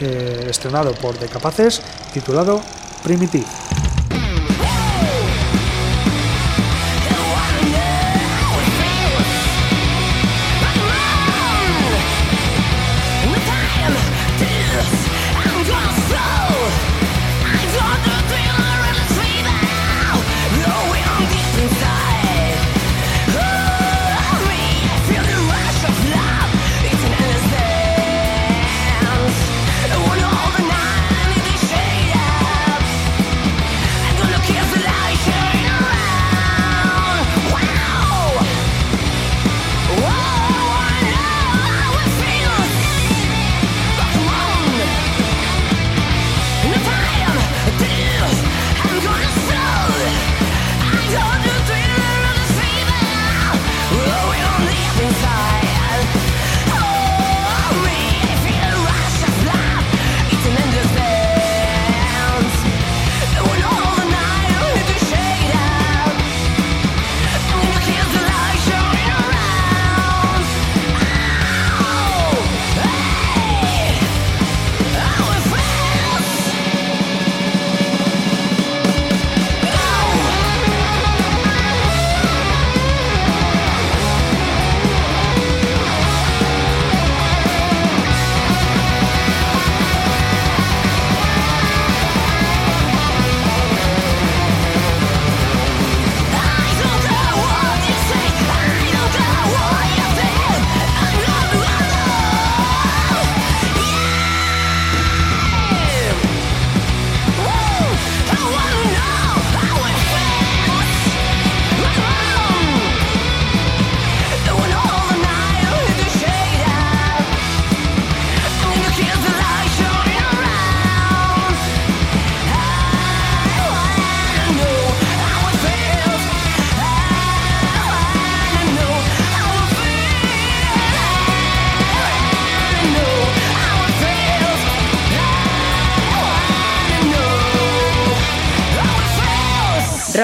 eh, estrenado por De Capaces, titulado Primitive.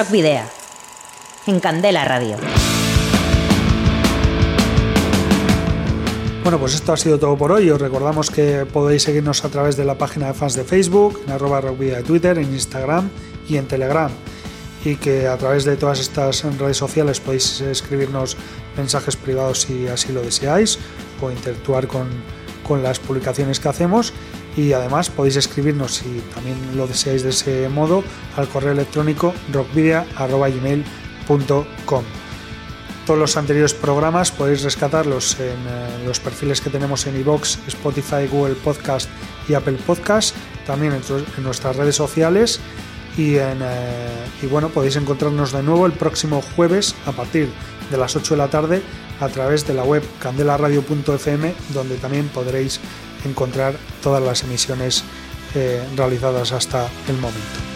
Rock Video. En Candela Radio. Bueno, pues esto ha sido todo por hoy. Os recordamos que podéis seguirnos a través de la página de fans de Facebook, en arroba rockvideo de Twitter, en Instagram y en Telegram. Y que a través de todas estas redes sociales podéis escribirnos mensajes privados si así lo deseáis o interactuar con, con las publicaciones que hacemos y además podéis escribirnos si también lo deseáis de ese modo al correo electrónico rockvidia.gmail.com todos los anteriores programas podéis rescatarlos en eh, los perfiles que tenemos en iVoox, Spotify, Google Podcast y Apple Podcast, también en, en nuestras redes sociales y, en, eh, y bueno, podéis encontrarnos de nuevo el próximo jueves a partir de las 8 de la tarde a través de la web candelaradio.fm donde también podréis encontrar todas las emisiones eh, realizadas hasta el momento.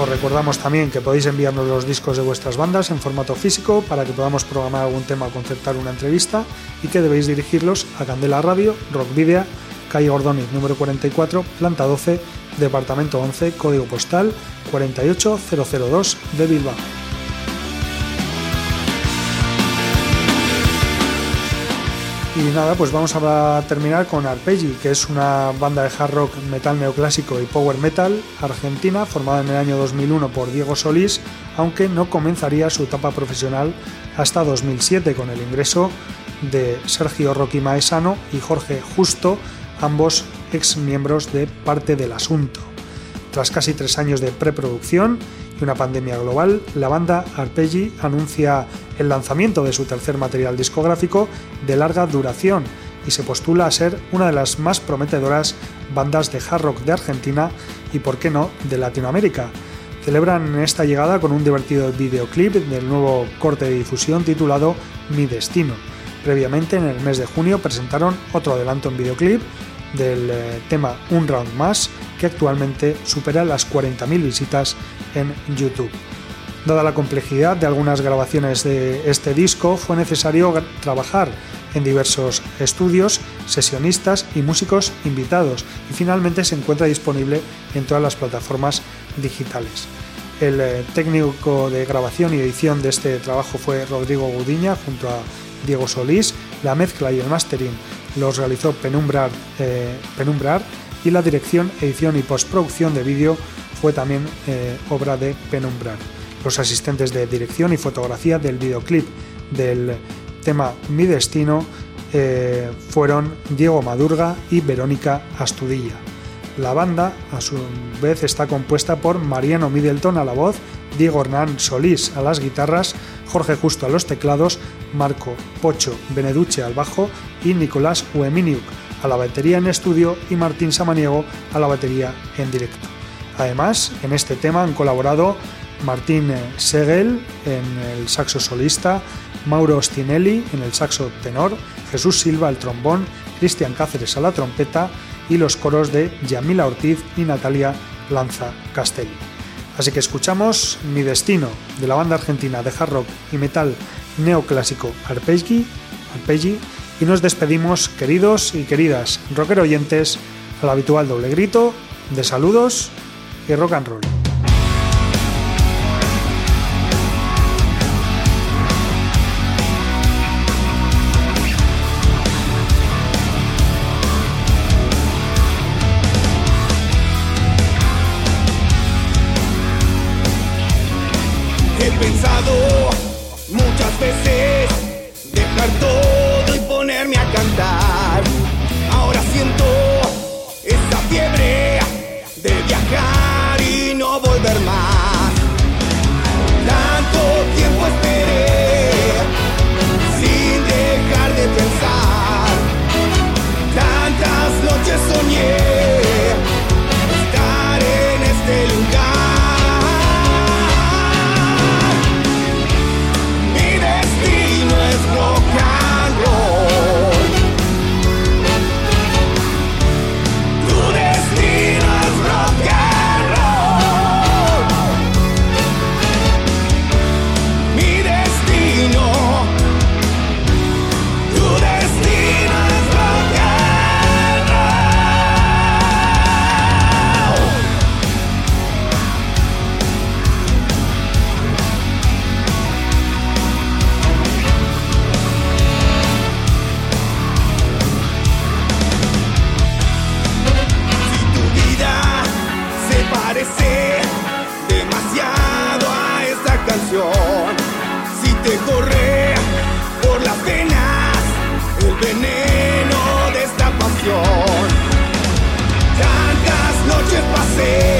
Os recordamos también que podéis enviarnos los discos de vuestras bandas en formato físico para que podamos programar algún tema o concertar una entrevista y que debéis dirigirlos a Candela Radio, Rock Video, calle Gordoniz número 44, planta 12, departamento 11, código postal 48002 de Bilbao. Y nada, pues vamos a terminar con Arpeggi, que es una banda de hard rock, metal neoclásico y power metal argentina formada en el año 2001 por Diego Solís, aunque no comenzaría su etapa profesional hasta 2007 con el ingreso de Sergio Rocky Maesano y Jorge Justo, ambos ex miembros de Parte del Asunto. Tras casi tres años de preproducción una pandemia global, la banda Arpeggi anuncia el lanzamiento de su tercer material discográfico de larga duración y se postula a ser una de las más prometedoras bandas de hard rock de Argentina y, por qué no, de Latinoamérica. Celebran esta llegada con un divertido videoclip del nuevo corte de difusión titulado Mi Destino. Previamente, en el mes de junio, presentaron otro adelanto en videoclip del eh, tema Un Round Más, que actualmente supera las 40.000 visitas en YouTube. Dada la complejidad de algunas grabaciones de este disco, fue necesario trabajar en diversos estudios, sesionistas y músicos invitados, y finalmente se encuentra disponible en todas las plataformas digitales. El eh, técnico de grabación y edición de este trabajo fue Rodrigo Gudiña junto a Diego Solís, la mezcla y el mastering los realizó Penumbrar, eh, Penumbrar y la dirección, edición y postproducción de vídeo fue también eh, obra de Penumbrar. Los asistentes de dirección y fotografía del videoclip del tema Mi Destino eh, fueron Diego Madurga y Verónica Astudilla. La banda, a su vez, está compuesta por Mariano Middleton a la voz, Diego Hernán Solís a las guitarras, Jorge Justo a los teclados, Marco Pocho Beneduche al bajo y Nicolás Ueminiuk a la batería en estudio y Martín Samaniego a la batería en directo. Además, en este tema han colaborado Martín Segel en el saxo solista, Mauro Ostinelli en el saxo tenor, Jesús Silva al trombón, Cristian Cáceres a la trompeta y los coros de Yamila Ortiz y Natalia Lanza Castelli. Así que escuchamos Mi Destino de la banda argentina de hard rock y metal neoclásico Arpeggi, Arpeggi y nos despedimos, queridos y queridas rocker oyentes, al habitual doble grito de saludos y rock and roll. He pensado muchas veces dejar siento esa fiebre de viajar y no volver más. Tanto tiempo esperé sin dejar de pensar. Tantas noches soñé fail.